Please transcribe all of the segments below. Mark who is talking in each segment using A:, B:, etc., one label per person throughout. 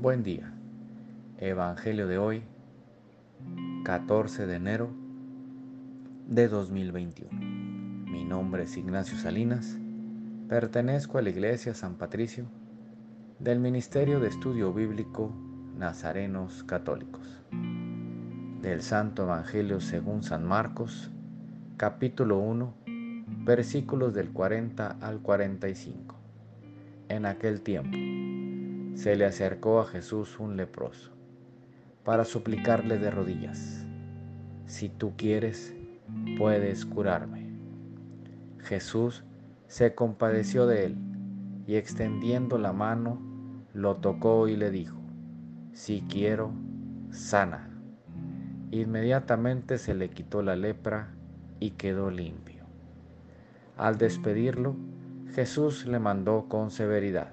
A: Buen día. Evangelio de hoy, 14 de enero de 2021. Mi nombre es Ignacio Salinas. Pertenezco a la Iglesia San Patricio del Ministerio de Estudio Bíblico Nazarenos Católicos. Del Santo Evangelio según San Marcos, capítulo 1, versículos del 40 al 45. En aquel tiempo se le acercó a Jesús un leproso para suplicarle de rodillas, si tú quieres, puedes curarme. Jesús se compadeció de él y extendiendo la mano, lo tocó y le dijo, si quiero, sana. Inmediatamente se le quitó la lepra y quedó limpio. Al despedirlo, Jesús le mandó con severidad,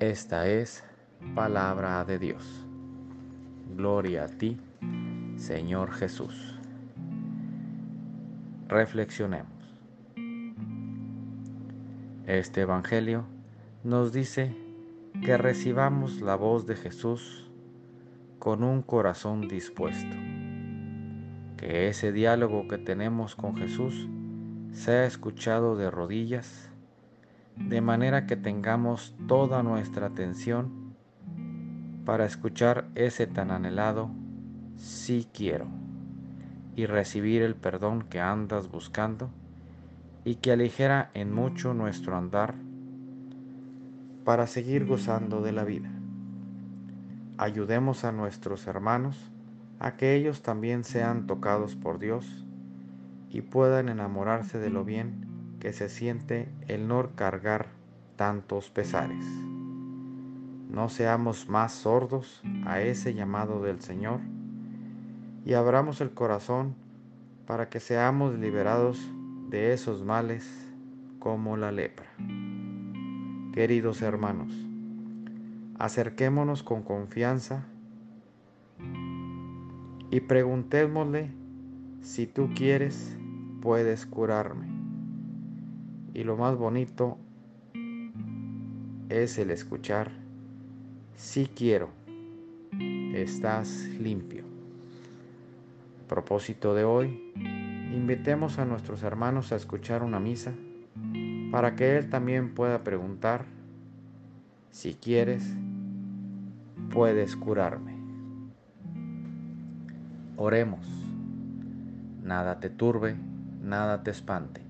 A: Esta es palabra de Dios. Gloria a ti, Señor Jesús. Reflexionemos. Este Evangelio nos dice que recibamos la voz de Jesús con un corazón dispuesto. Que ese diálogo que tenemos con Jesús sea escuchado de rodillas de manera que tengamos toda nuestra atención para escuchar ese tan anhelado sí quiero y recibir el perdón que andas buscando y que aligera en mucho nuestro andar para seguir gozando de la vida. Ayudemos a nuestros hermanos a que ellos también sean tocados por Dios y puedan enamorarse de lo bien que se siente el no cargar tantos pesares. No seamos más sordos a ese llamado del Señor y abramos el corazón para que seamos liberados de esos males como la lepra. Queridos hermanos, acerquémonos con confianza y preguntémosle si tú quieres, puedes curarme. Y lo más bonito es el escuchar, si quiero, estás limpio. propósito de hoy, invitemos a nuestros hermanos a escuchar una misa para que Él también pueda preguntar, si quieres, puedes curarme. Oremos, nada te turbe, nada te espante